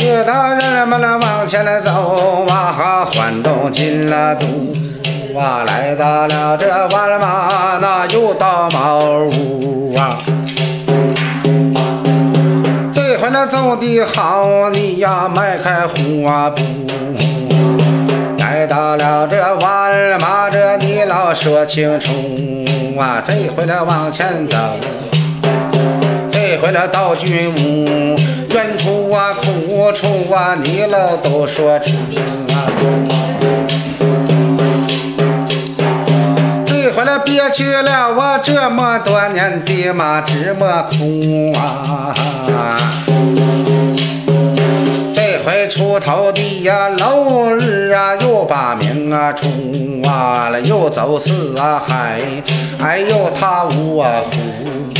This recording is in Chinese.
遇到人们了往前来走啊，欢动进了肚啊，来到了这万马那又到茅屋啊。这回了走的好，你呀迈开虎啊步，来到了这万马这你老说清楚啊，这回了往前走。了到军屋，远处啊苦处啊，你老都说出啊。这回了憋屈了我这么多年的嘛这么苦啊。这回出头的呀老日啊又把名啊出啊了，又走四啊海，哎呦他五啊虎。